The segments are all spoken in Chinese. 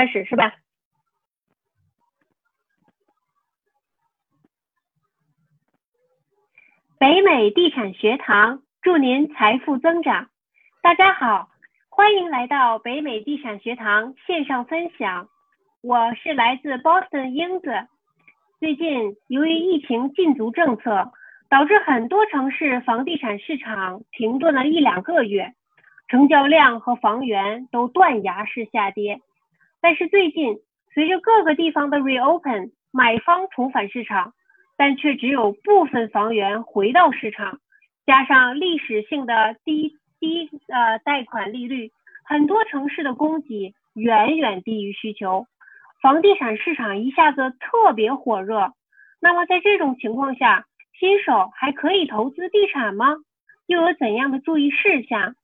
开始是吧？北美地产学堂祝您财富增长。大家好，欢迎来到北美地产学堂线上分享。我是来自 Boston 英子。最近由于疫情禁足政策，导致很多城市房地产市场停顿了一两个月，成交量和房源都断崖式下跌。但是最近随着各个地方的 reopen，买方重返市场。但却只有部分房源回到市场，加上历史性的低低呃贷款利率，很多城市的供给远远低于需求，房地产市场一下子特别火热。那么在这种情况下，新手还可以投资地产吗？又有怎样的注意事项？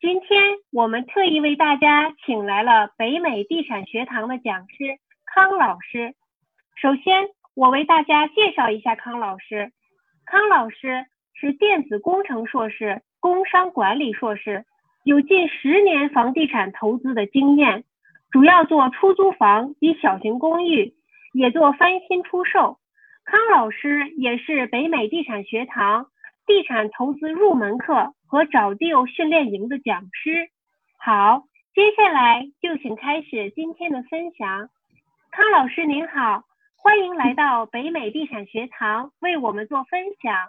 今天我们特意为大家请来了北美地产学堂的讲师康老师。首先。我为大家介绍一下康老师。康老师是电子工程硕士、工商管理硕士，有近十年房地产投资的经验，主要做出租房及小型公寓，也做翻新出售。康老师也是北美地产学堂地产投资入门课和找 deal 训练营的讲师。好，接下来就请开始今天的分享。康老师您好。欢迎来到北美地产学堂，为我们做分享。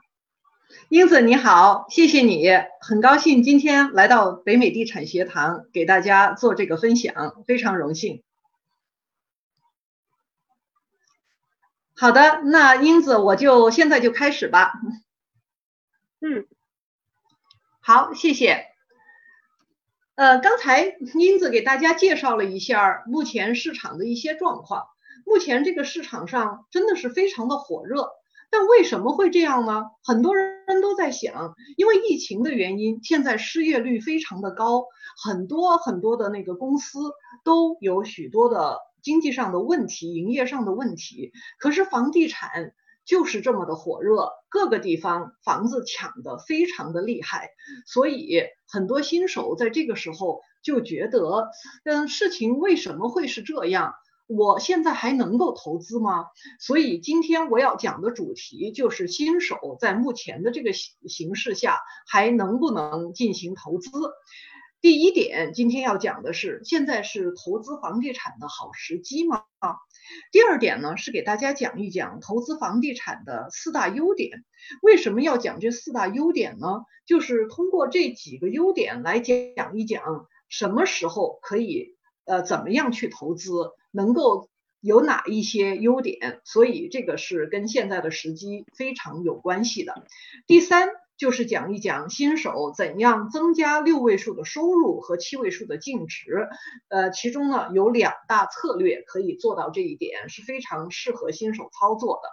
英子你好，谢谢你，很高兴今天来到北美地产学堂给大家做这个分享，非常荣幸。好的，那英子我就现在就开始吧。嗯，好，谢谢。呃，刚才英子给大家介绍了一下目前市场的一些状况。目前这个市场上真的是非常的火热，但为什么会这样呢？很多人都在想，因为疫情的原因，现在失业率非常的高，很多很多的那个公司都有许多的经济上的问题、营业上的问题。可是房地产就是这么的火热，各个地方房子抢的非常的厉害，所以很多新手在这个时候就觉得，嗯，事情为什么会是这样？我现在还能够投资吗？所以今天我要讲的主题就是新手在目前的这个形形势下还能不能进行投资。第一点，今天要讲的是现在是投资房地产的好时机吗？啊第二点呢，是给大家讲一讲投资房地产的四大优点。为什么要讲这四大优点呢？就是通过这几个优点来讲一讲什么时候可以呃怎么样去投资。能够有哪一些优点？所以这个是跟现在的时机非常有关系的。第三就是讲一讲新手怎样增加六位数的收入和七位数的净值。呃，其中呢有两大策略可以做到这一点，是非常适合新手操作的。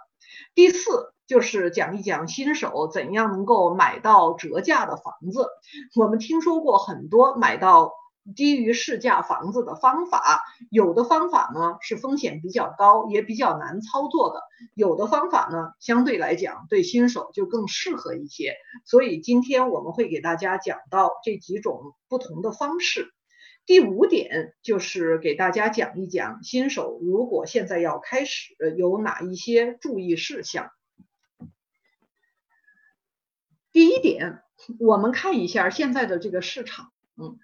第四就是讲一讲新手怎样能够买到折价的房子。我们听说过很多买到。低于市价房子的方法，有的方法呢是风险比较高，也比较难操作的；有的方法呢相对来讲对新手就更适合一些。所以今天我们会给大家讲到这几种不同的方式。第五点就是给大家讲一讲新手如果现在要开始有哪一些注意事项。第一点，我们看一下现在的这个市场，嗯。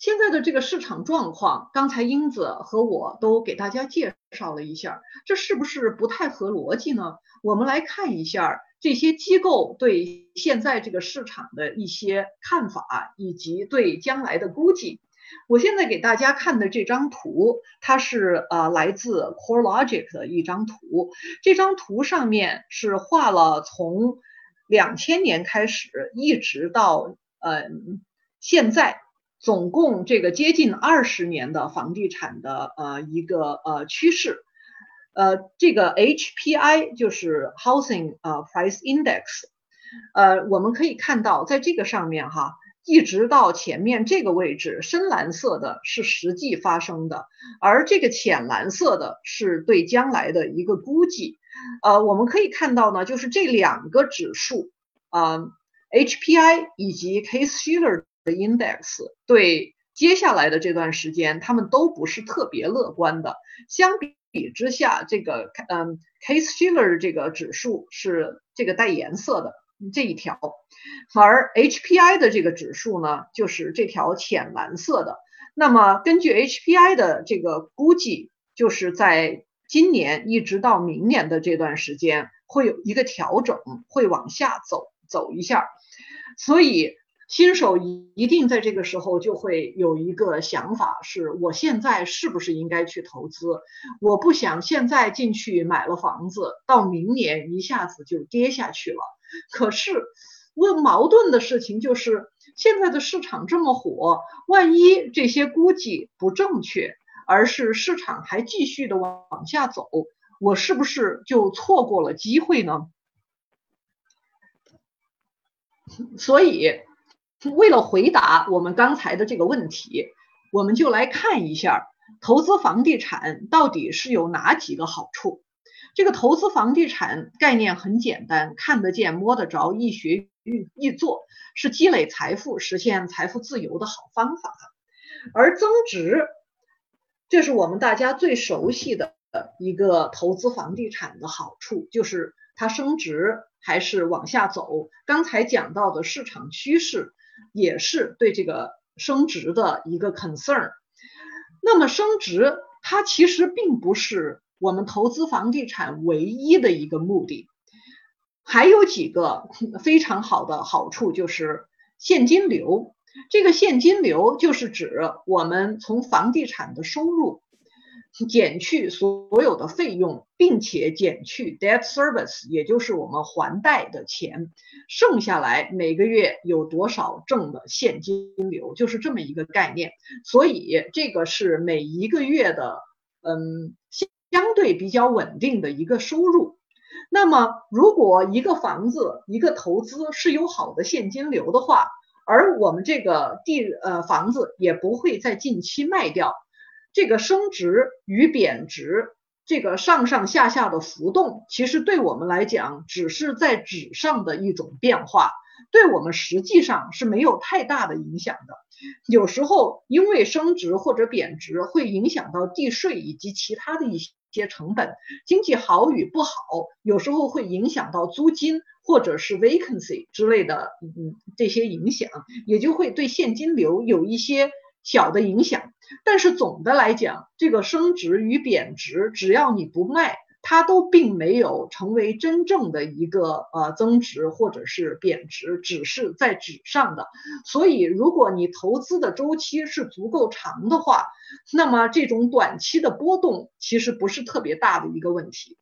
现在的这个市场状况，刚才英子和我都给大家介绍了一下，这是不是不太合逻辑呢？我们来看一下这些机构对现在这个市场的一些看法，以及对将来的估计。我现在给大家看的这张图，它是呃来自 CoreLogic 的一张图。这张图上面是画了从两千年开始，一直到呃现在。总共这个接近二十年的房地产的呃一个呃趋势，呃这个 HPI 就是 Housing 呃 Price Index，呃我们可以看到在这个上面哈，一直到前面这个位置，深蓝色的是实际发生的，而这个浅蓝色的是对将来的一个估计。呃我们可以看到呢，就是这两个指数啊 HPI 以及 Case-Shiller。的 index 对接下来的这段时间他们都不是特别乐观的。相比之下，这个嗯，Case Shiller 这个指数是这个带颜色的这一条，而 HPI 的这个指数呢，就是这条浅蓝色的。那么根据 HPI 的这个估计，就是在今年一直到明年的这段时间会有一个调整，会往下走走一下，所以。新手一一定在这个时候就会有一个想法，是我现在是不是应该去投资？我不想现在进去买了房子，到明年一下子就跌下去了。可是，问矛盾的事情就是，现在的市场这么火，万一这些估计不正确，而是市场还继续的往往下走，我是不是就错过了机会呢？所以。为了回答我们刚才的这个问题，我们就来看一下投资房地产到底是有哪几个好处。这个投资房地产概念很简单，看得见、摸得着，易学易易做，是积累财富、实现财富自由的好方法。而增值，这是我们大家最熟悉的一个投资房地产的好处，就是它升值还是往下走。刚才讲到的市场趋势。也是对这个升值的一个 concern。那么升值它其实并不是我们投资房地产唯一的一个目的，还有几个 非常好的好处，就是现金流。这个现金流就是指我们从房地产的收入。减去所有的费用，并且减去 debt service，也就是我们还贷的钱，剩下来每个月有多少挣的现金流，就是这么一个概念。所以这个是每一个月的，嗯，相对比较稳定的一个收入。那么，如果一个房子、一个投资是有好的现金流的话，而我们这个地呃房子也不会在近期卖掉。这个升值与贬值，这个上上下下的浮动，其实对我们来讲，只是在纸上的一种变化，对我们实际上是没有太大的影响的。有时候因为升值或者贬值，会影响到地税以及其他的一些成本。经济好与不好，有时候会影响到租金或者是 vacancy 之类的，嗯，这些影响，也就会对现金流有一些。小的影响，但是总的来讲，这个升值与贬值，只要你不卖，它都并没有成为真正的一个呃增值或者是贬值，只是在纸上的。所以，如果你投资的周期是足够长的话，那么这种短期的波动其实不是特别大的一个问题。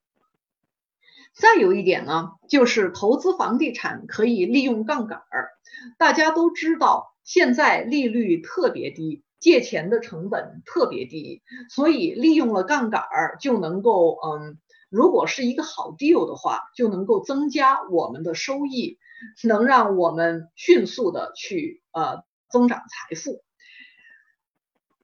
再有一点呢，就是投资房地产可以利用杠杆儿，大家都知道。现在利率特别低，借钱的成本特别低，所以利用了杠杆儿就能够，嗯，如果是一个好 deal 的话，就能够增加我们的收益，能让我们迅速的去呃增长财富。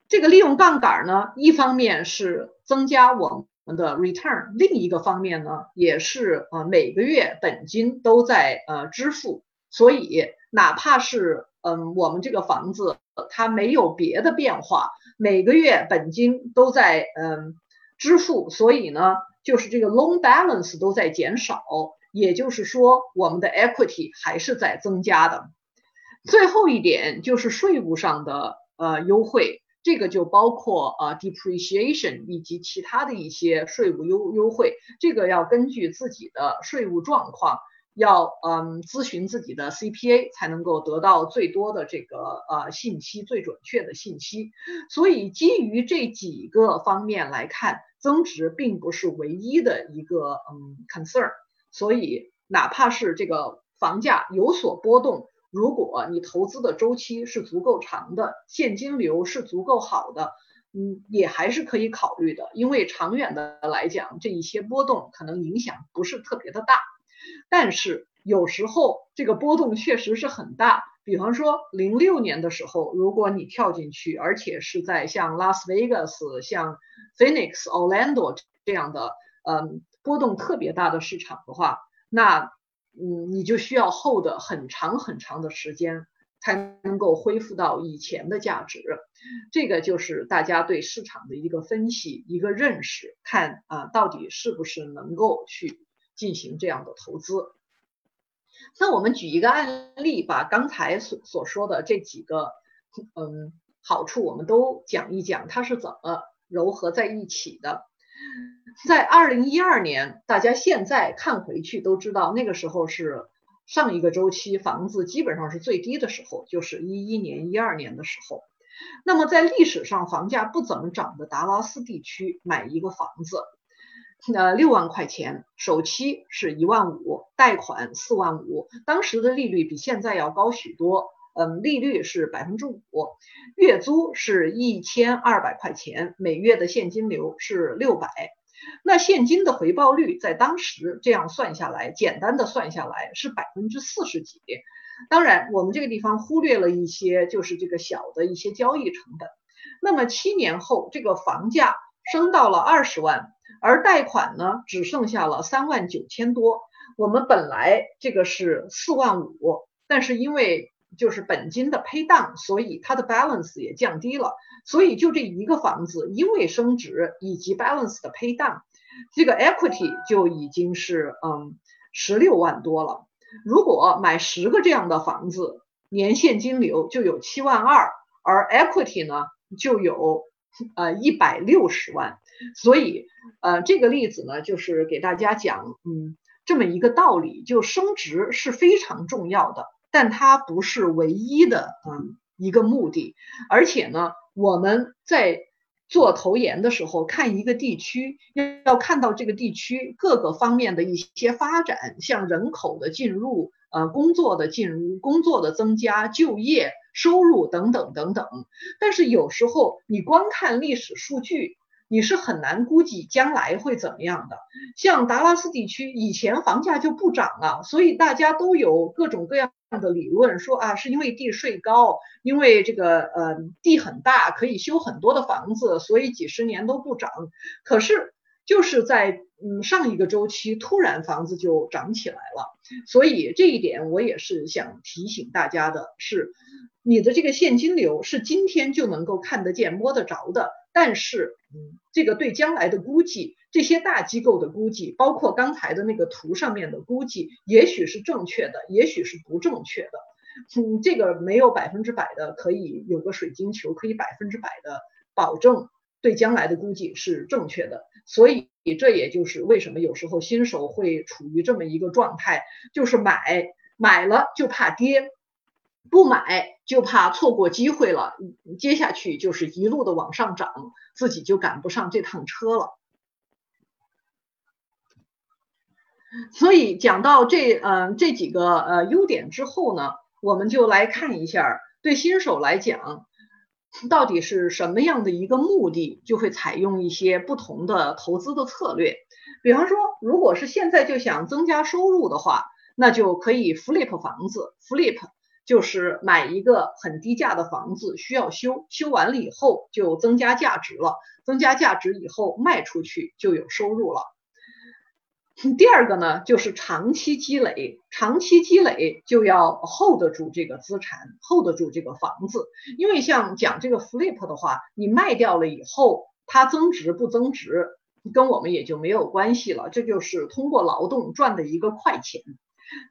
这个利用杠杆呢，一方面是增加我们的 return，另一个方面呢，也是呃每个月本金都在呃支付，所以哪怕是嗯，我们这个房子它没有别的变化，每个月本金都在嗯支付，所以呢，就是这个 loan balance 都在减少，也就是说我们的 equity 还是在增加的。最后一点就是税务上的呃优惠，这个就包括呃 depreciation 以及其他的一些税务优优惠，这个要根据自己的税务状况。要嗯咨询自己的 CPA 才能够得到最多的这个呃信息，最准确的信息。所以基于这几个方面来看，增值并不是唯一的一个嗯 concern。所以哪怕是这个房价有所波动，如果你投资的周期是足够长的，现金流是足够好的，嗯，也还是可以考虑的。因为长远的来讲，这一些波动可能影响不是特别的大。但是有时候这个波动确实是很大，比方说零六年的时候，如果你跳进去，而且是在像拉斯维加斯、像 Phoenix、Orlando 这样的嗯波动特别大的市场的话，那嗯你就需要 hold 很长很长的时间才能够恢复到以前的价值。这个就是大家对市场的一个分析、一个认识，看啊到底是不是能够去进行这样的投资。那我们举一个案例，把刚才所所说的这几个嗯好处，我们都讲一讲，它是怎么糅合在一起的。在二零一二年，大家现在看回去都知道，那个时候是上一个周期房子基本上是最低的时候，就是一一年、一二年的时候。那么在历史上房价不怎么涨的达拉斯地区，买一个房子，呃，六万块钱，首期是一万五，贷款四万五，当时的利率比现在要高许多。嗯，利率是百分之五，月租是一千二百块钱，每月的现金流是六百。那现金的回报率在当时这样算下来，简单的算下来是百分之四十几。当然，我们这个地方忽略了一些，就是这个小的一些交易成本。那么七年后，这个房价升到了二十万，而贷款呢只剩下了三万九千多。我们本来这个是四万五，但是因为就是本金的 pay down，所以它的 balance 也降低了，所以就这一个房子，因为升值以及 balance 的 pay down，这个 equity 就已经是嗯十六万多了。如果买十个这样的房子，年现金流就有七万二，而 equity 呢就有呃一百六十万。所以呃这个例子呢，就是给大家讲嗯这么一个道理，就升值是非常重要的。但它不是唯一的，嗯，一个目的。而且呢，我们在做投研的时候，看一个地区，要看到这个地区各个方面的一些发展，像人口的进入，呃，工作的进入，工作的增加，就业、收入等等等等。但是有时候你光看历史数据。你是很难估计将来会怎么样的。像达拉斯地区以前房价就不涨了，所以大家都有各种各样的理论，说啊是因为地税高，因为这个呃地很大，可以修很多的房子，所以几十年都不涨。可是就是在嗯上一个周期，突然房子就涨起来了。所以这一点我也是想提醒大家的，是你的这个现金流是今天就能够看得见、摸得着的。但是，嗯，这个对将来的估计，这些大机构的估计，包括刚才的那个图上面的估计，也许是正确的，也许是不正确的。嗯，这个没有百分之百的可以有个水晶球可以百分之百的保证对将来的估计是正确的。所以，这也就是为什么有时候新手会处于这么一个状态，就是买买了就怕跌。不买就怕错过机会了，接下去就是一路的往上涨，自己就赶不上这趟车了。所以讲到这，嗯，这几个呃优点之后呢，我们就来看一下，对新手来讲，到底是什么样的一个目的，就会采用一些不同的投资的策略。比方说，如果是现在就想增加收入的话，那就可以 flip 房子，flip。就是买一个很低价的房子，需要修，修完了以后就增加价值了，增加价值以后卖出去就有收入了。第二个呢，就是长期积累，长期积累就要 hold 得住这个资产，hold 得住这个房子，因为像讲这个 flip 的话，你卖掉了以后，它增值不增值，跟我们也就没有关系了，这就是通过劳动赚的一个快钱。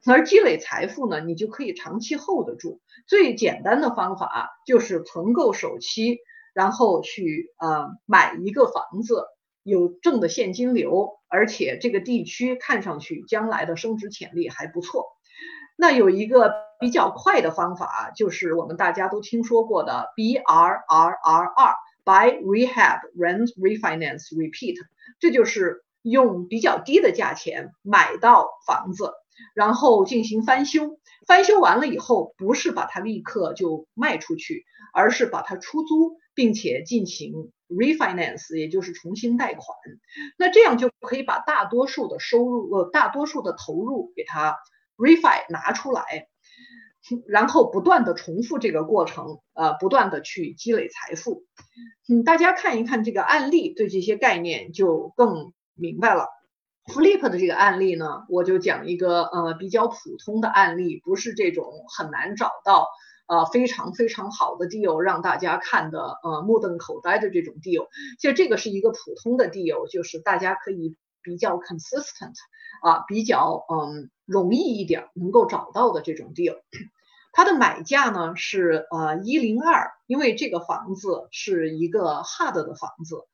而积累财富呢，你就可以长期 hold 得住。最简单的方法就是存够首期，然后去呃买一个房子，有正的现金流，而且这个地区看上去将来的升值潜力还不错。那有一个比较快的方法，就是我们大家都听说过的 BRRRR by Rehab Rent Refinance Repeat，这就是用比较低的价钱买到房子。然后进行翻修，翻修完了以后，不是把它立刻就卖出去，而是把它出租，并且进行 refinance，也就是重新贷款。那这样就可以把大多数的收入，呃，大多数的投入给它 refi 拿出来，然后不断的重复这个过程，呃，不断的去积累财富。嗯，大家看一看这个案例，对这些概念就更明白了。Flip 的这个案例呢，我就讲一个呃比较普通的案例，不是这种很难找到啊非常非常好的 deal，让大家看的呃目瞪口呆的这种 deal。其实这个是一个普通的 deal，就是大家可以比较 consistent 啊，比较嗯容易一点能够找到的这种 deal。它的买价呢是呃一零二，因为这个房子是一个 hard 的房子，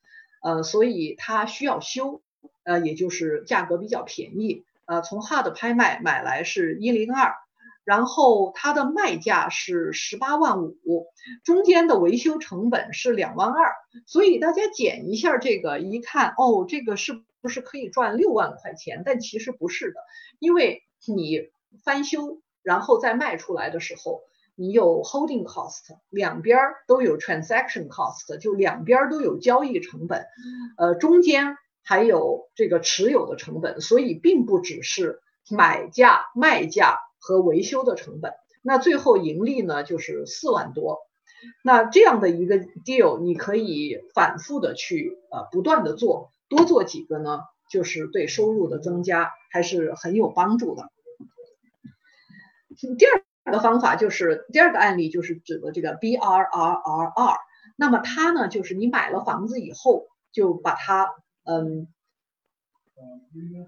呃，所以它需要修，呃，也就是价格比较便宜，呃，从 hard 拍卖买来是一零二，然后它的卖价是十八万五，中间的维修成本是两万二，所以大家减一下这个，一看哦，这个是不是可以赚六万块钱？但其实不是的，因为你翻修。然后再卖出来的时候，你有 holding cost，两边都有 transaction cost，就两边都有交易成本，呃，中间还有这个持有的成本，所以并不只是买价、卖价和维修的成本。那最后盈利呢，就是四万多。那这样的一个 deal，你可以反复的去呃不断的做，多做几个呢，就是对收入的增加还是很有帮助的。第二个方法就是第二个案例，就是指的这个 B R R R R。那么它呢，就是你买了房子以后，就把它嗯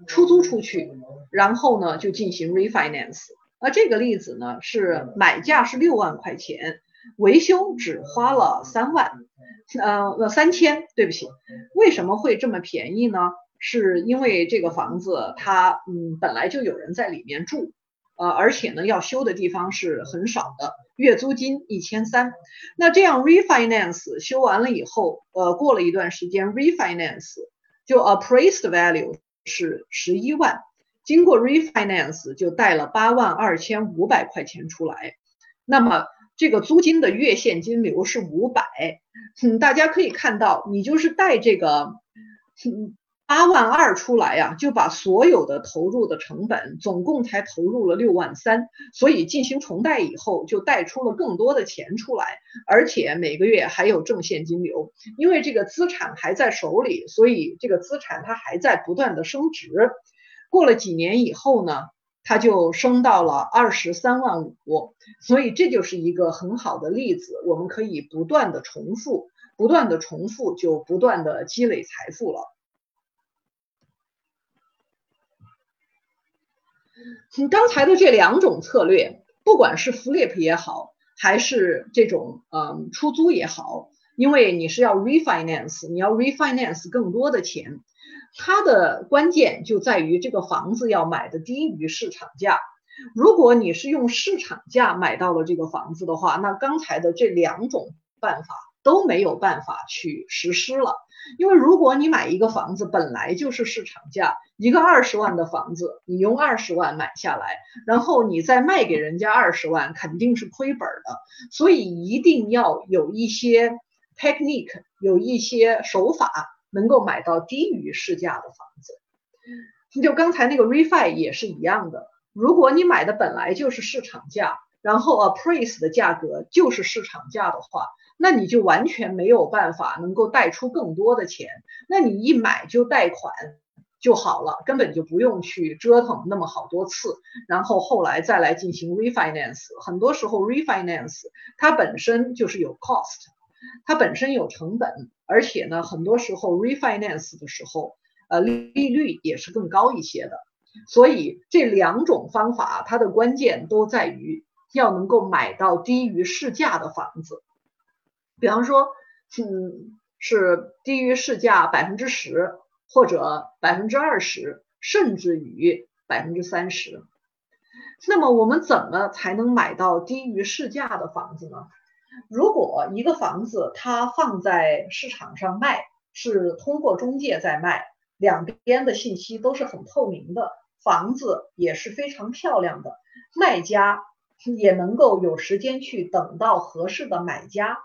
出租出去，然后呢就进行 refinance。那这个例子呢是买价是六万块钱，维修只花了三万，呃三千，对不起。为什么会这么便宜呢？是因为这个房子它嗯本来就有人在里面住。呃，而且呢，要修的地方是很少的，月租金一千三。那这样 refinance 修完了以后，呃，过了一段时间 refinance 就 appraised value 是十一万，经过 refinance 就贷了八万二千五百块钱出来。那么这个租金的月现金流是五百。嗯，大家可以看到，你就是贷这个。八万二出来呀，就把所有的投入的成本总共才投入了六万三，所以进行重贷以后就贷出了更多的钱出来，而且每个月还有正现金流，因为这个资产还在手里，所以这个资产它还在不断的升值。过了几年以后呢，它就升到了二十三万五，所以这就是一个很好的例子，我们可以不断的重复，不断的重复就不断的积累财富了。你刚才的这两种策略，不管是 flip 也好，还是这种嗯出租也好，因为你是要 refinance，你要 refinance 更多的钱，它的关键就在于这个房子要买的低于市场价。如果你是用市场价买到了这个房子的话，那刚才的这两种办法都没有办法去实施了。因为如果你买一个房子本来就是市场价，一个二十万的房子，你用二十万买下来，然后你再卖给人家二十万，肯定是亏本的。所以一定要有一些 technique，有一些手法，能够买到低于市价的房子。就刚才那个 refi 也是一样的，如果你买的本来就是市场价，然后 appraise 的价格就是市场价的话。那你就完全没有办法能够贷出更多的钱，那你一买就贷款就好了，根本就不用去折腾那么好多次，然后后来再来进行 refinance。很多时候 refinance 它本身就是有 cost，它本身有成本，而且呢，很多时候 refinance 的时候，呃，利率也是更高一些的。所以这两种方法，它的关键都在于要能够买到低于市价的房子。比方说，嗯，是低于市价百分之十，或者百分之二十，甚至于百分之三十。那么我们怎么才能买到低于市价的房子呢？如果一个房子它放在市场上卖，是通过中介在卖，两边的信息都是很透明的，房子也是非常漂亮的，卖家也能够有时间去等到合适的买家。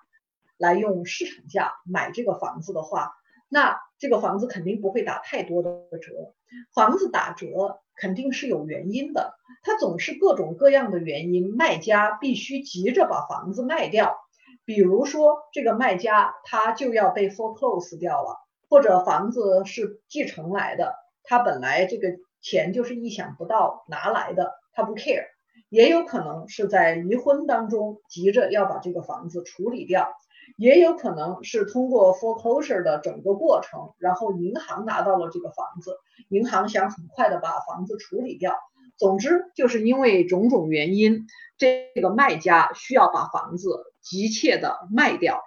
来用市场价买这个房子的话，那这个房子肯定不会打太多的折。房子打折肯定是有原因的，它总是各种各样的原因，卖家必须急着把房子卖掉。比如说，这个卖家他就要被 foreclose 掉了，或者房子是继承来的，他本来这个钱就是意想不到拿来的，他不 care。也有可能是在离婚当中急着要把这个房子处理掉，也有可能是通过 foreclosure 的整个过程，然后银行拿到了这个房子，银行想很快的把房子处理掉。总之，就是因为种种原因，这个卖家需要把房子急切的卖掉，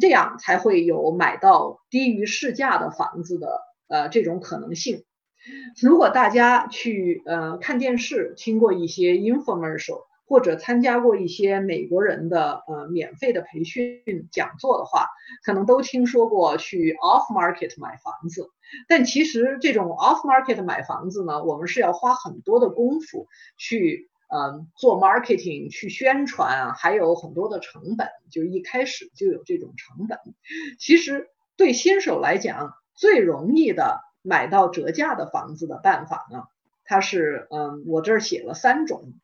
这样才会有买到低于市价的房子的呃这种可能性。如果大家去呃看电视，听过一些 infomercial，或者参加过一些美国人的呃免费的培训讲座的话，可能都听说过去 off market 买房子。但其实这种 off market 买房子呢，我们是要花很多的功夫去呃做 marketing，去宣传，还有很多的成本，就一开始就有这种成本。其实对新手来讲，最容易的。买到折价的房子的办法呢？它是嗯，我这儿写了三种。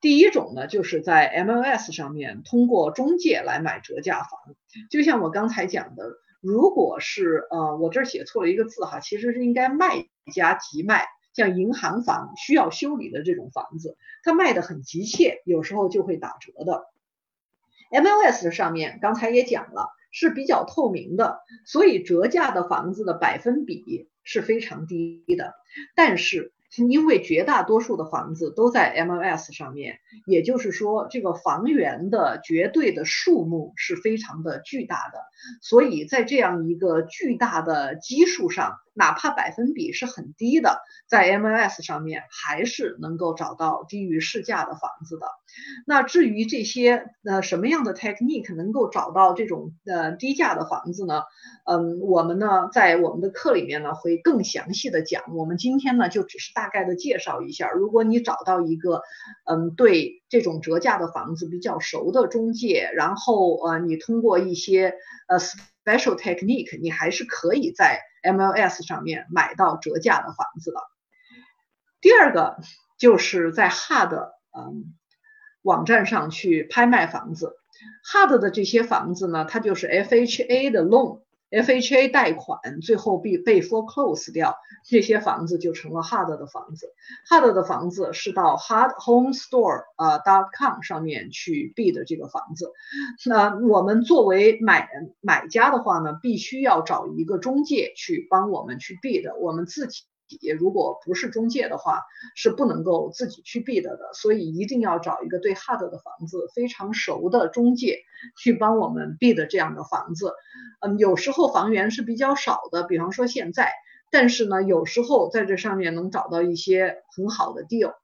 第一种呢，就是在 MLS 上面通过中介来买折价房。就像我刚才讲的，如果是呃，我这儿写错了一个字哈，其实是应该卖家急卖。像银行房需要修理的这种房子，它卖的很急切，有时候就会打折的。MLS 上面刚才也讲了，是比较透明的，所以折价的房子的百分比。是非常低的，但是因为绝大多数的房子都在 MLS 上面，也就是说这个房源的绝对的数目是非常的巨大的，所以在这样一个巨大的基数上。哪怕百分比是很低的，在 MLS 上面还是能够找到低于市价的房子的。那至于这些呃什么样的 technique 能够找到这种呃低价的房子呢？嗯，我们呢在我们的课里面呢会更详细的讲。我们今天呢就只是大概的介绍一下。如果你找到一个嗯对这种折价的房子比较熟的中介，然后呃你通过一些呃 special technique，你还是可以在 MLS 上面买到折价的房子的。第二个就是在 Hard 嗯网站上去拍卖房子 Hard 的这些房子呢，它就是 FHA 的 loan。FHA 贷款最后被被 foreclose 掉，这些房子就成了 hard 的房子。hard 的房子是到 hardhomestore 呃 dot com 上面去 bid 这个房子。那我们作为买买家的话呢，必须要找一个中介去帮我们去 bid，我们自己。如果不是中介的话，是不能够自己去 bid 的，所以一定要找一个对 HUD 的房子非常熟的中介去帮我们 bid 这样的房子。嗯，有时候房源是比较少的，比方说现在，但是呢，有时候在这上面能找到一些很好的 deal。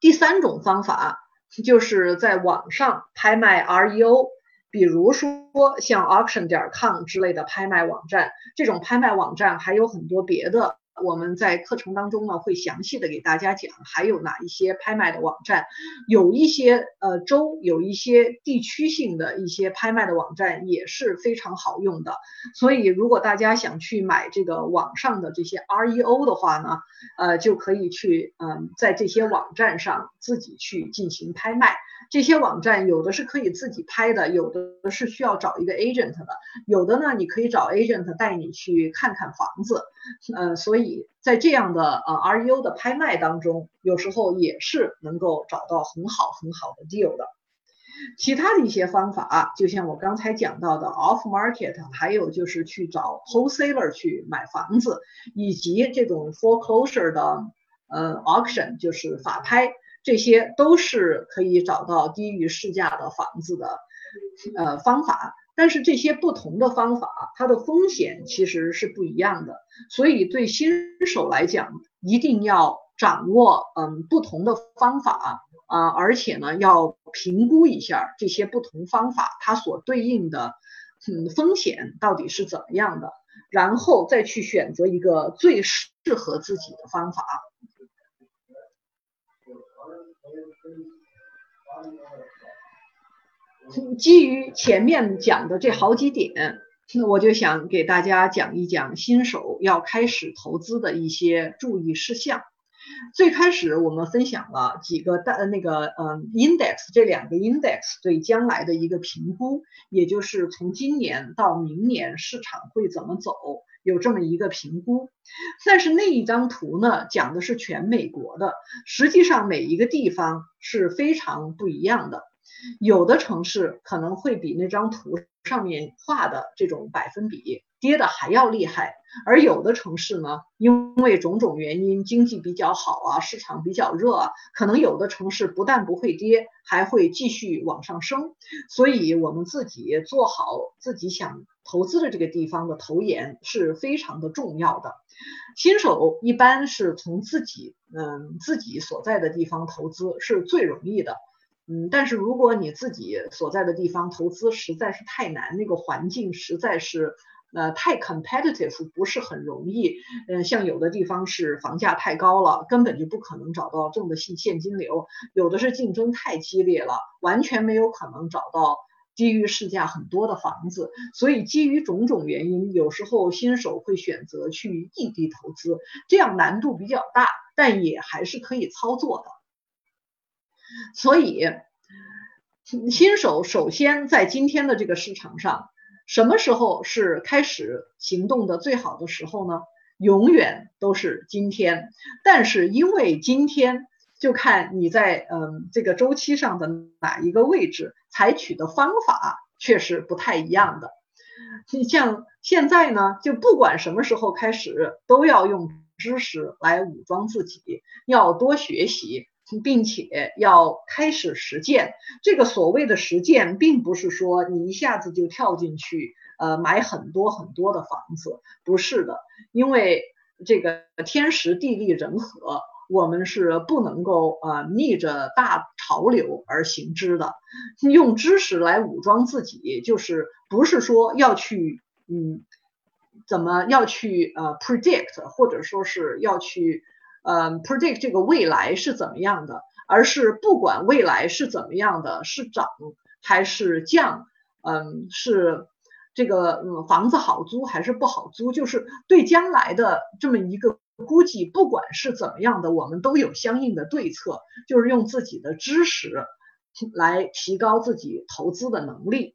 第三种方法就是在网上拍卖 REO，比如说像 auction 点 com 之类的拍卖网站，这种拍卖网站还有很多别的。我们在课程当中呢，会详细的给大家讲，还有哪一些拍卖的网站，有一些呃州，有一些地区性的一些拍卖的网站也是非常好用的。所以如果大家想去买这个网上的这些 REO 的话呢，呃，就可以去嗯，在这些网站上自己去进行拍卖。这些网站有的是可以自己拍的，有的是需要找一个 agent 的，有的呢，你可以找 agent 带你去看看房子。嗯，所以在这样的呃 REO 的拍卖当中，有时候也是能够找到很好很好的 deal 的。其他的一些方法，就像我刚才讲到的 off market，还有就是去找 wholesaler 去买房子，以及这种 foreclosure 的呃 auction，就是法拍，这些都是可以找到低于市价的房子的呃方法。但是这些不同的方法，它的风险其实是不一样的，所以对新手来讲，一定要掌握嗯不同的方法啊，而且呢要评估一下这些不同方法它所对应的嗯风险到底是怎么样的，然后再去选择一个最适合自己的方法。基于前面讲的这好几点，那我就想给大家讲一讲新手要开始投资的一些注意事项。最开始我们分享了几个大那个嗯 index 这两个 index 对将来的一个评估，也就是从今年到明年市场会怎么走，有这么一个评估。但是那一张图呢，讲的是全美国的，实际上每一个地方是非常不一样的。有的城市可能会比那张图上面画的这种百分比跌的还要厉害，而有的城市呢，因为种种原因，经济比较好啊，市场比较热，可能有的城市不但不会跌，还会继续往上升。所以，我们自己做好自己想投资的这个地方的投研是非常的重要的。新手一般是从自己嗯自己所在的地方投资是最容易的。嗯，但是如果你自己所在的地方投资实在是太难，那个环境实在是呃太 competitive，不是很容易。嗯，像有的地方是房价太高了，根本就不可能找到正的现现金流；有的是竞争太激烈了，完全没有可能找到低于市价很多的房子。所以基于种种原因，有时候新手会选择去异地投资，这样难度比较大，但也还是可以操作的。所以，新手首先在今天的这个市场上，什么时候是开始行动的最好的时候呢？永远都是今天。但是因为今天，就看你在嗯这个周期上的哪一个位置，采取的方法却是不太一样的。你像现在呢，就不管什么时候开始，都要用知识来武装自己，要多学习。并且要开始实践，这个所谓的实践，并不是说你一下子就跳进去，呃，买很多很多的房子，不是的，因为这个天时地利人和，我们是不能够呃逆着大潮流而行之的。用知识来武装自己，就是不是说要去嗯，怎么要去呃 predict，或者说是要去。嗯，predict 这个未来是怎么样的，而是不管未来是怎么样的，是涨还是降，嗯，是这个嗯房子好租还是不好租，就是对将来的这么一个估计，不管是怎么样的，我们都有相应的对策，就是用自己的知识来提高自己投资的能力，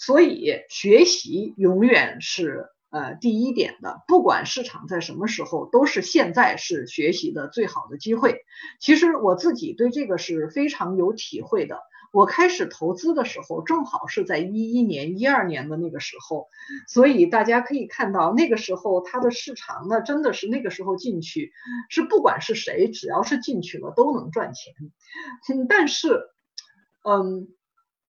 所以学习永远是。呃，第一点的，不管市场在什么时候，都是现在是学习的最好的机会。其实我自己对这个是非常有体会的。我开始投资的时候，正好是在一一年、一二年的那个时候，所以大家可以看到，那个时候它的市场呢，真的是那个时候进去，是不管是谁，只要是进去了都能赚钱。嗯，但是，嗯。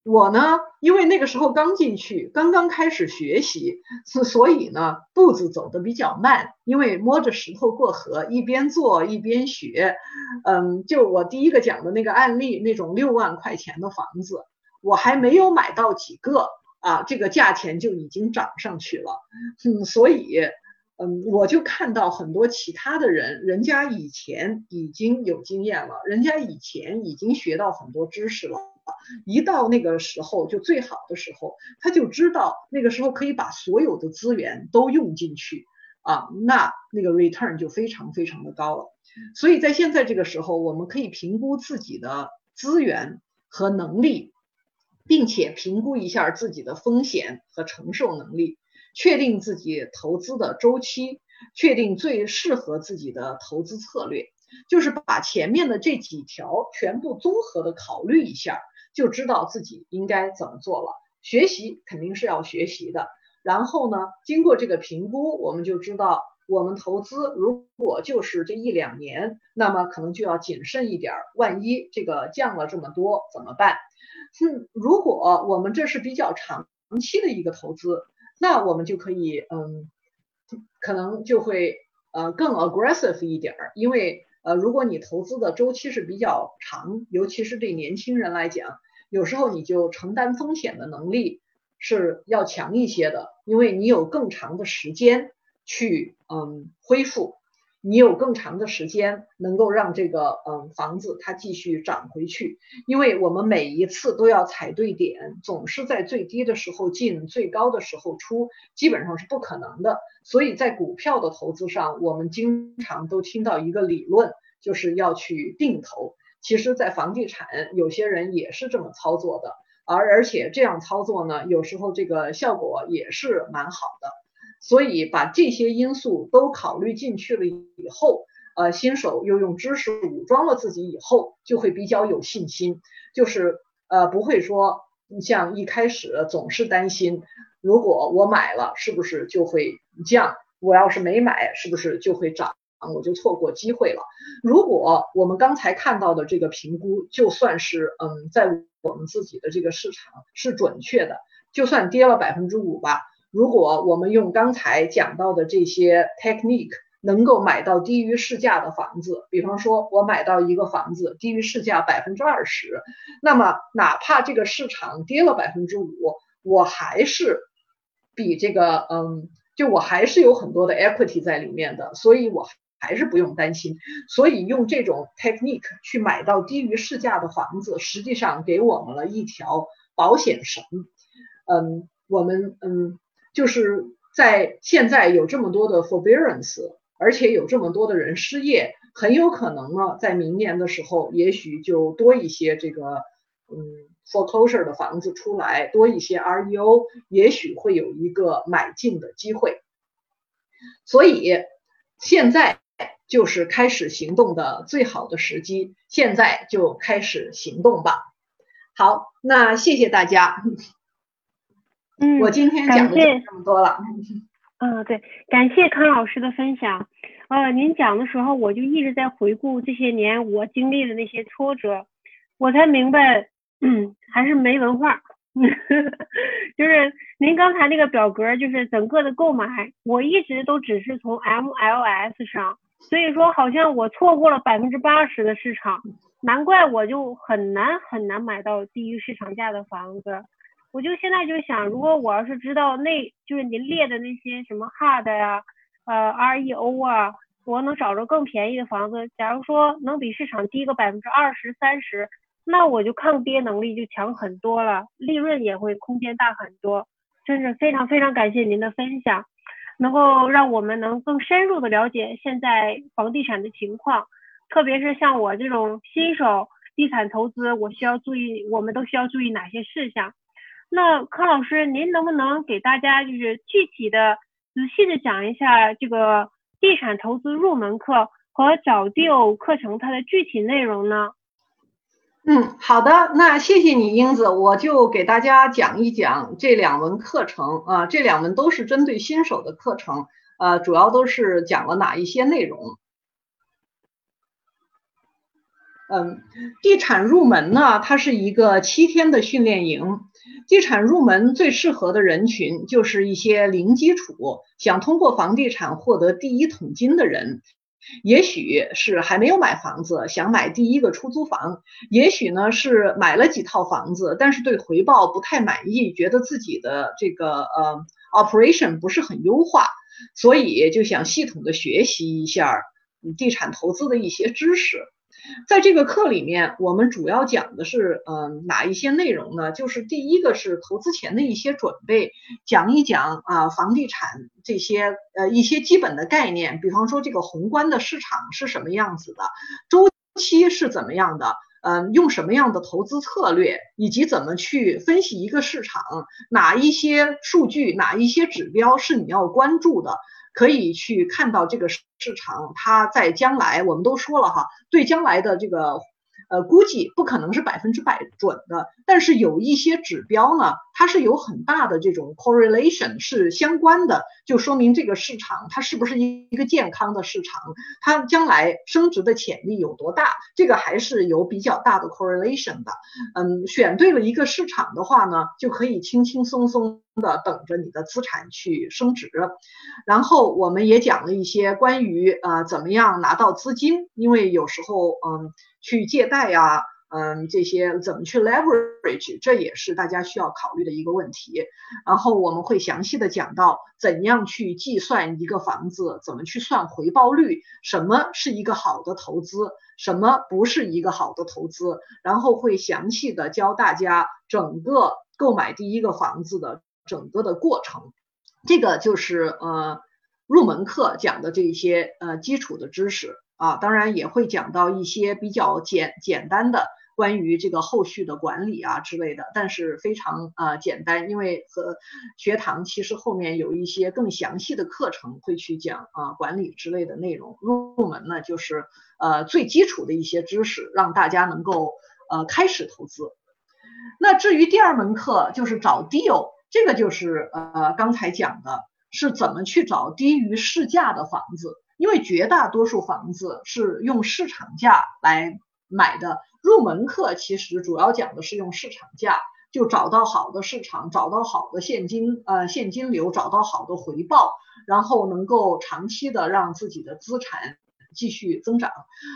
我呢，因为那个时候刚进去，刚刚开始学习，所所以呢，步子走的比较慢，因为摸着石头过河，一边做一边学。嗯，就我第一个讲的那个案例，那种六万块钱的房子，我还没有买到几个啊，这个价钱就已经涨上去了。嗯，所以，嗯，我就看到很多其他的人，人家以前已经有经验了，人家以前已经学到很多知识了。一到那个时候就最好的时候，他就知道那个时候可以把所有的资源都用进去啊，那那个 return 就非常非常的高了。所以在现在这个时候，我们可以评估自己的资源和能力，并且评估一下自己的风险和承受能力，确定自己投资的周期，确定最适合自己的投资策略，就是把前面的这几条全部综合的考虑一下。就知道自己应该怎么做了。学习肯定是要学习的，然后呢，经过这个评估，我们就知道我们投资如果就是这一两年，那么可能就要谨慎一点，万一这个降了这么多怎么办？嗯，如果我们这是比较长期的一个投资，那我们就可以嗯，可能就会呃更 aggressive 一点，因为呃如果你投资的周期是比较长，尤其是对年轻人来讲。有时候你就承担风险的能力是要强一些的，因为你有更长的时间去嗯恢复，你有更长的时间能够让这个嗯房子它继续涨回去。因为我们每一次都要踩对点，总是在最低的时候进，最高的时候出，基本上是不可能的。所以在股票的投资上，我们经常都听到一个理论，就是要去定投。其实，在房地产，有些人也是这么操作的，而而且这样操作呢，有时候这个效果也是蛮好的。所以把这些因素都考虑进去了以后，呃，新手又用知识武装了自己以后，就会比较有信心，就是呃不会说像一开始总是担心，如果我买了是不是就会降，我要是没买是不是就会涨。我就错过机会了。如果我们刚才看到的这个评估，就算是嗯，在我们自己的这个市场是准确的，就算跌了百分之五吧。如果我们用刚才讲到的这些 technique，能够买到低于市价的房子，比方说我买到一个房子低于市价百分之二十，那么哪怕这个市场跌了百分之五，我还是比这个嗯，就我还是有很多的 equity 在里面的，所以我。还是不用担心，所以用这种 technique 去买到低于市价的房子，实际上给我们了一条保险绳。嗯，我们嗯，就是在现在有这么多的 forbearance，而且有这么多的人失业，很有可能呢，在明年的时候，也许就多一些这个嗯 foreclosure 的房子出来，多一些 REO，也许会有一个买进的机会。所以现在。就是开始行动的最好的时机，现在就开始行动吧。好，那谢谢大家。嗯，我今天讲的就这么多了。嗯，对，感谢康老师的分享。呃，您讲的时候，我就一直在回顾这些年我经历的那些挫折，我才明白，嗯，还是没文化。就是您刚才那个表格，就是整个的购买，我一直都只是从 MLS 上。所以说，好像我错过了百分之八十的市场，难怪我就很难很难买到低于市场价的房子。我就现在就想，如果我要是知道那就是您列的那些什么 HUD 呀，呃 REO 啊，我能找着更便宜的房子。假如说能比市场低个百分之二十三十，那我就抗跌能力就强很多了，利润也会空间大很多。真是非常非常感谢您的分享。能够让我们能更深入的了解现在房地产的情况，特别是像我这种新手地产投资，我需要注意，我们都需要注意哪些事项？那康老师，您能不能给大家就是具体的、仔细的讲一下这个地产投资入门课和找 deal 课程它的具体内容呢？嗯，好的，那谢谢你，英子，我就给大家讲一讲这两门课程啊，这两门都是针对新手的课程，呃，主要都是讲了哪一些内容？嗯，地产入门呢，它是一个七天的训练营，地产入门最适合的人群就是一些零基础，想通过房地产获得第一桶金的人。也许是还没有买房子，想买第一个出租房；也许呢是买了几套房子，但是对回报不太满意，觉得自己的这个呃 operation 不是很优化，所以就想系统的学习一下地产投资的一些知识。在这个课里面，我们主要讲的是，嗯，哪一些内容呢？就是第一个是投资前的一些准备，讲一讲啊，房地产这些呃一些基本的概念，比方说这个宏观的市场是什么样子的，周期是怎么样的，嗯，用什么样的投资策略，以及怎么去分析一个市场，哪一些数据，哪一些指标是你要关注的。可以去看到这个市场，它在将来，我们都说了哈，对将来的这个。呃，估计不可能是百分之百准的，但是有一些指标呢，它是有很大的这种 correlation 是相关的，就说明这个市场它是不是一一个健康的市场，它将来升值的潜力有多大，这个还是有比较大的 correlation 的。嗯，选对了一个市场的话呢，就可以轻轻松松的等着你的资产去升值。然后我们也讲了一些关于呃怎么样拿到资金，因为有时候嗯。去借贷呀，嗯，这些怎么去 leverage，这也是大家需要考虑的一个问题。然后我们会详细的讲到怎样去计算一个房子，怎么去算回报率，什么是一个好的投资，什么不是一个好的投资。然后会详细的教大家整个购买第一个房子的整个的过程。这个就是呃入门课讲的这些呃基础的知识。啊，当然也会讲到一些比较简简单的关于这个后续的管理啊之类的，但是非常啊简单，因为和学堂其实后面有一些更详细的课程会去讲啊管理之类的内容。入门呢就是呃最基础的一些知识，让大家能够呃开始投资。那至于第二门课就是找 deal，这个就是呃刚才讲的是怎么去找低于市价的房子，因为绝大多数房子是用市场价来买的。入门课其实主要讲的是用市场价，就找到好的市场，找到好的现金呃现金流，找到好的回报，然后能够长期的让自己的资产继续增长。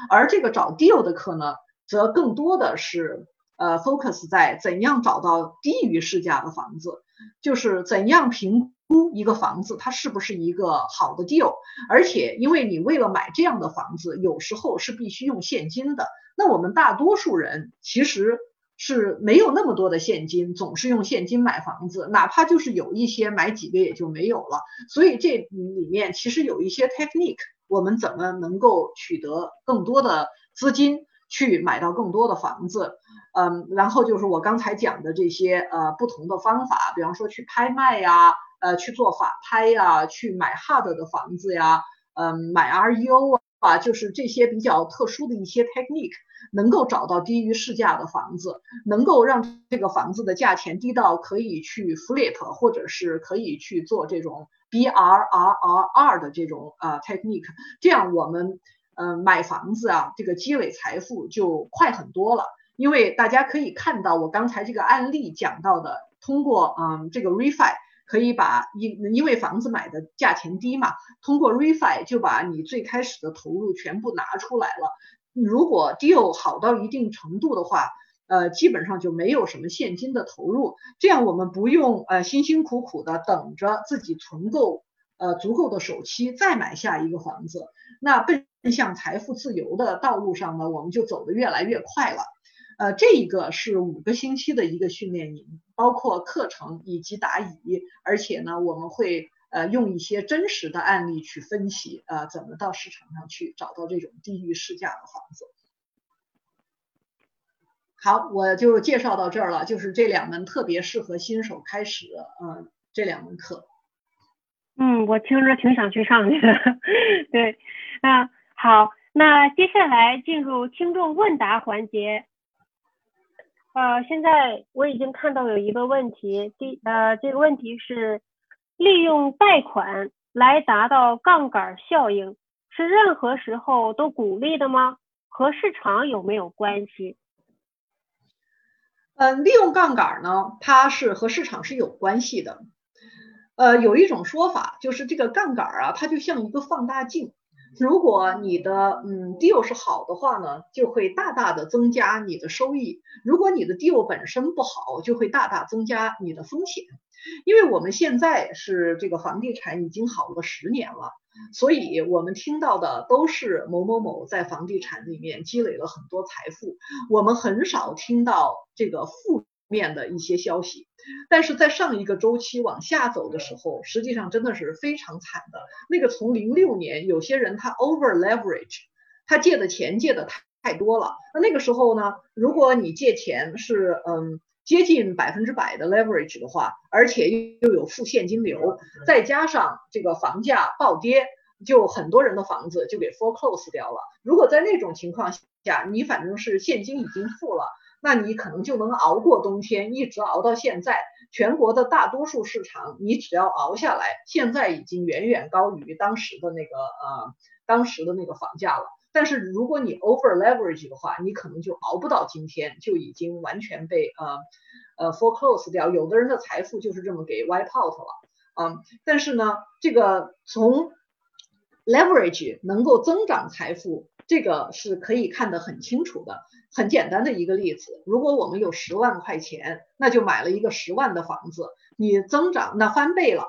而这个找 deal 的课呢，则更多的是呃 focus 在怎样找到低于市价的房子，就是怎样评估一个房子它是不是一个好的 deal，而且因为你为了买这样的房子，有时候是必须用现金的。那我们大多数人其实是没有那么多的现金，总是用现金买房子，哪怕就是有一些买几个也就没有了。所以这里面其实有一些 technique，我们怎么能够取得更多的资金去买到更多的房子？嗯，然后就是我刚才讲的这些呃不同的方法，比方说去拍卖呀，呃去做法拍呀，去买 hard 的房子呀，嗯买 REO 啊，就是这些比较特殊的一些 technique。能够找到低于市价的房子，能够让这个房子的价钱低到可以去 flip，或者是可以去做这种 B R R R R 的这种啊 technique，这样我们嗯买房子啊，这个积累财富就快很多了。因为大家可以看到我刚才这个案例讲到的，通过嗯这个 refi 可以把因因为房子买的价钱低嘛，通过 refi 就把你最开始的投入全部拿出来了。如果 deal 好到一定程度的话，呃，基本上就没有什么现金的投入，这样我们不用呃辛辛苦苦的等着自己存够呃足够的首期再买下一个房子，那奔向财富自由的道路上呢，我们就走得越来越快了。呃，这一个是五个星期的一个训练营，包括课程以及答疑，而且呢，我们会。呃，用一些真实的案例去分析，呃，怎么到市场上去找到这种低于市价的房子。好，我就介绍到这儿了，就是这两门特别适合新手开始，嗯，这两门课。嗯，我听着挺想去上去的。对，那，好，那接下来进入听众问答环节。呃，现在我已经看到有一个问题，第呃，这个问题是。利用贷款来达到杠杆效应，是任何时候都鼓励的吗？和市场有没有关系？嗯，利用杠杆呢，它是和市场是有关系的。呃，有一种说法就是这个杠杆啊，它就像一个放大镜。如果你的嗯 deal 是好的话呢，就会大大的增加你的收益；如果你的 deal 本身不好，就会大大增加你的风险。因为我们现在是这个房地产已经好了十年了，所以我们听到的都是某某某在房地产里面积累了很多财富，我们很少听到这个负面的一些消息。但是在上一个周期往下走的时候，实际上真的是非常惨的。那个从零六年，有些人他 over leverage，他借的钱借的太太多了。那那个时候呢，如果你借钱是嗯。接近百分之百的 leverage 的话，而且又有负现金流，再加上这个房价暴跌，就很多人的房子就给 foreclose 掉了。如果在那种情况下，你反正是现金已经付了，那你可能就能熬过冬天，一直熬到现在。全国的大多数市场，你只要熬下来，现在已经远远高于当时的那个呃当时的那个房价了。但是如果你 over leverage 的话，你可能就熬不到今天，就已经完全被呃呃 foreclose 掉。有的人的财富就是这么给 wipe out 了，嗯，但是呢，这个从 leverage 能够增长财富，这个是可以看得很清楚的。很简单的一个例子，如果我们有十万块钱，那就买了一个十万的房子，你增长那翻倍了。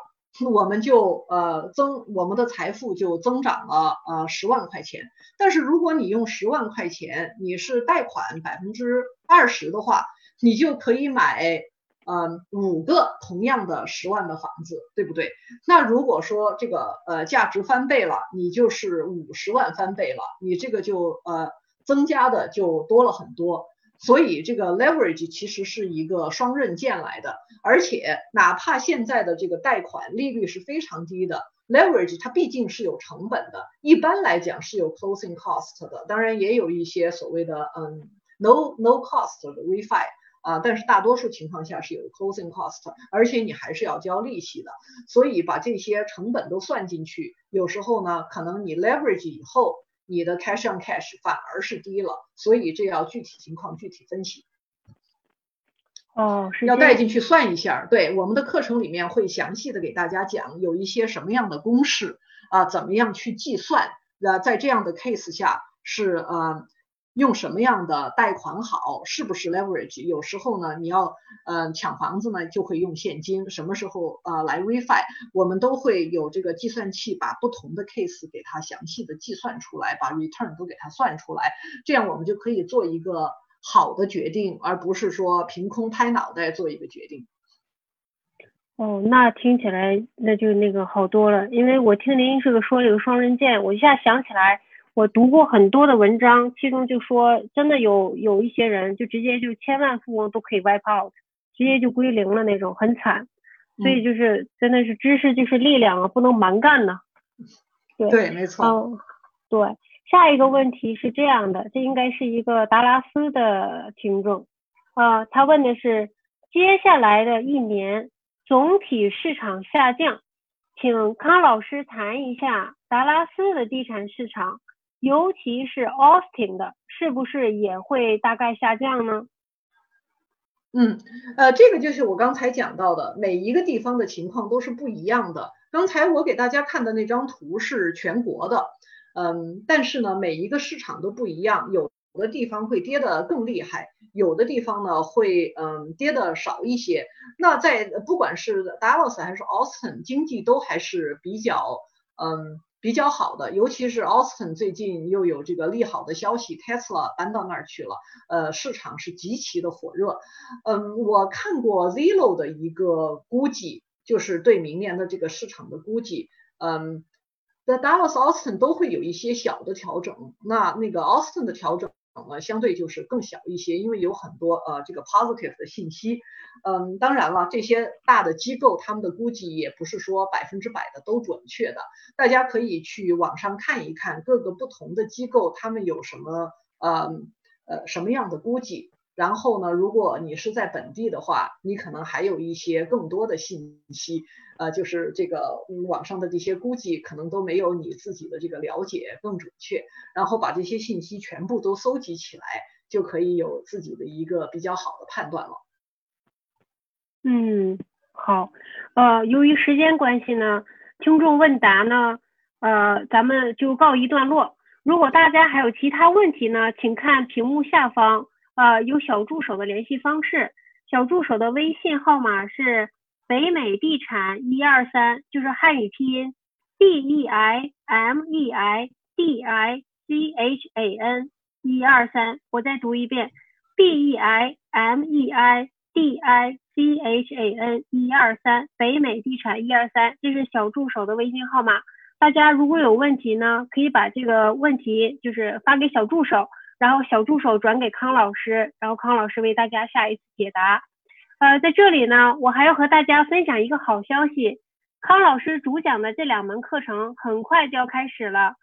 我们就呃增我们的财富就增长了呃十万块钱，但是如果你用十万块钱，你是贷款百分之二十的话，你就可以买嗯五个同样的十万的房子，对不对？那如果说这个呃价值翻倍了，你就是五十万翻倍了，你这个就呃增加的就多了很多。所以这个 leverage 其实是一个双刃剑来的，而且哪怕现在的这个贷款利率是非常低的，leverage 它毕竟是有成本的，一般来讲是有 closing cost 的，当然也有一些所谓的嗯 no no cost 的 refi 啊，但是大多数情况下是有 closing cost，而且你还是要交利息的，所以把这些成本都算进去，有时候呢，可能你 leverage 以后。你的 cash on cash 反而是低了，所以这要具体情况具体分析。哦，是要带进去算一下。对，我们的课程里面会详细的给大家讲有一些什么样的公式啊，怎么样去计算啊，在这样的 case 下是呃。用什么样的贷款好？是不是 leverage？有时候呢，你要呃抢房子呢，就会用现金。什么时候呃来 refi？我们都会有这个计算器，把不同的 case 给它详细的计算出来，把 return 都给它算出来，这样我们就可以做一个好的决定，而不是说凭空拍脑袋做一个决定。哦，那听起来那就那个好多了，因为我听您这个说这个双刃剑，我一下想起来。我读过很多的文章，其中就说，真的有有一些人就直接就千万富翁都可以 wipe out，直接就归零了那种，很惨。所以就是真的是知识就是力量啊，不能蛮干呐。对对，没错。嗯，对。下一个问题是这样的，这应该是一个达拉斯的听众啊，他问的是接下来的一年总体市场下降，请康老师谈一下达拉斯的地产市场。尤其是 Austin 的，是不是也会大概下降呢？嗯，呃，这个就是我刚才讲到的，每一个地方的情况都是不一样的。刚才我给大家看的那张图是全国的，嗯，但是呢，每一个市场都不一样，有的地方会跌得更厉害，有的地方呢会嗯跌得少一些。那在不管是 Dallas 还是 Austin，经济都还是比较嗯。比较好的，尤其是 Austin 最近又有这个利好的消息，Tesla 搬到那儿去了，呃，市场是极其的火热。嗯，我看过 Zillow 的一个估计，就是对明年的这个市场的估计，嗯，The Dallas Austin 都会有一些小的调整，那那个 Austin 的调整。呢，相对就是更小一些，因为有很多呃这个 positive 的信息，嗯，当然了，这些大的机构他们的估计也不是说百分之百的都准确的，大家可以去网上看一看各个不同的机构他们有什么呃呃什么样的估计。然后呢，如果你是在本地的话，你可能还有一些更多的信息，呃，就是这个网上的这些估计可能都没有你自己的这个了解更准确。然后把这些信息全部都搜集起来，就可以有自己的一个比较好的判断了。嗯，好，呃，由于时间关系呢，听众问答呢，呃，咱们就告一段落。如果大家还有其他问题呢，请看屏幕下方。呃，有小助手的联系方式，小助手的微信号码是北美地产一二三，就是汉语拼音 B E I M E I D I C H A N 一二三，我再读一遍 B E I M E I D I C H A N 一二三，北美地产一二三，这是小助手的微信号码。大家如果有问题呢，可以把这个问题就是发给小助手。然后小助手转给康老师，然后康老师为大家下一次解答。呃，在这里呢，我还要和大家分享一个好消息，康老师主讲的这两门课程很快就要开始了。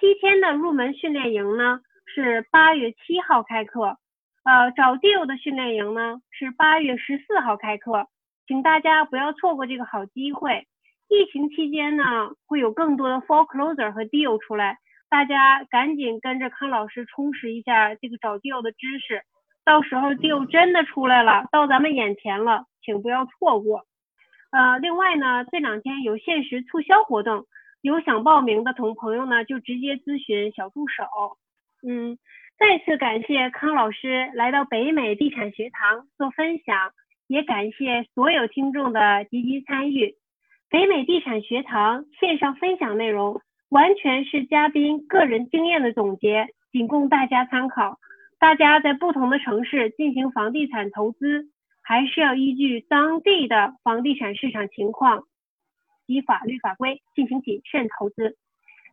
七天的入门训练营呢是八月七号开课，呃，找 deal 的训练营呢是八月十四号开课，请大家不要错过这个好机会。疫情期间呢，会有更多的 forecloser 和 deal 出来。大家赶紧跟着康老师充实一下这个找 deal 的知识，到时候 deal 真的出来了，到咱们眼前了，请不要错过。呃，另外呢，这两天有限时促销活动，有想报名的同朋友呢，就直接咨询小助手。嗯，再次感谢康老师来到北美地产学堂做分享，也感谢所有听众的积极参与。北美地产学堂线上分享内容。完全是嘉宾个人经验的总结，仅供大家参考。大家在不同的城市进行房地产投资，还是要依据当地的房地产市场情况及法律法规进行谨慎投资。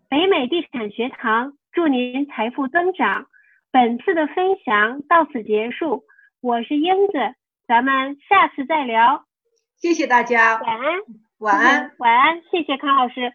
北美地产学堂祝您财富增长。本次的分享到此结束，我是英子，咱们下次再聊。谢谢大家，晚安，晚安，晚安，谢谢康老师。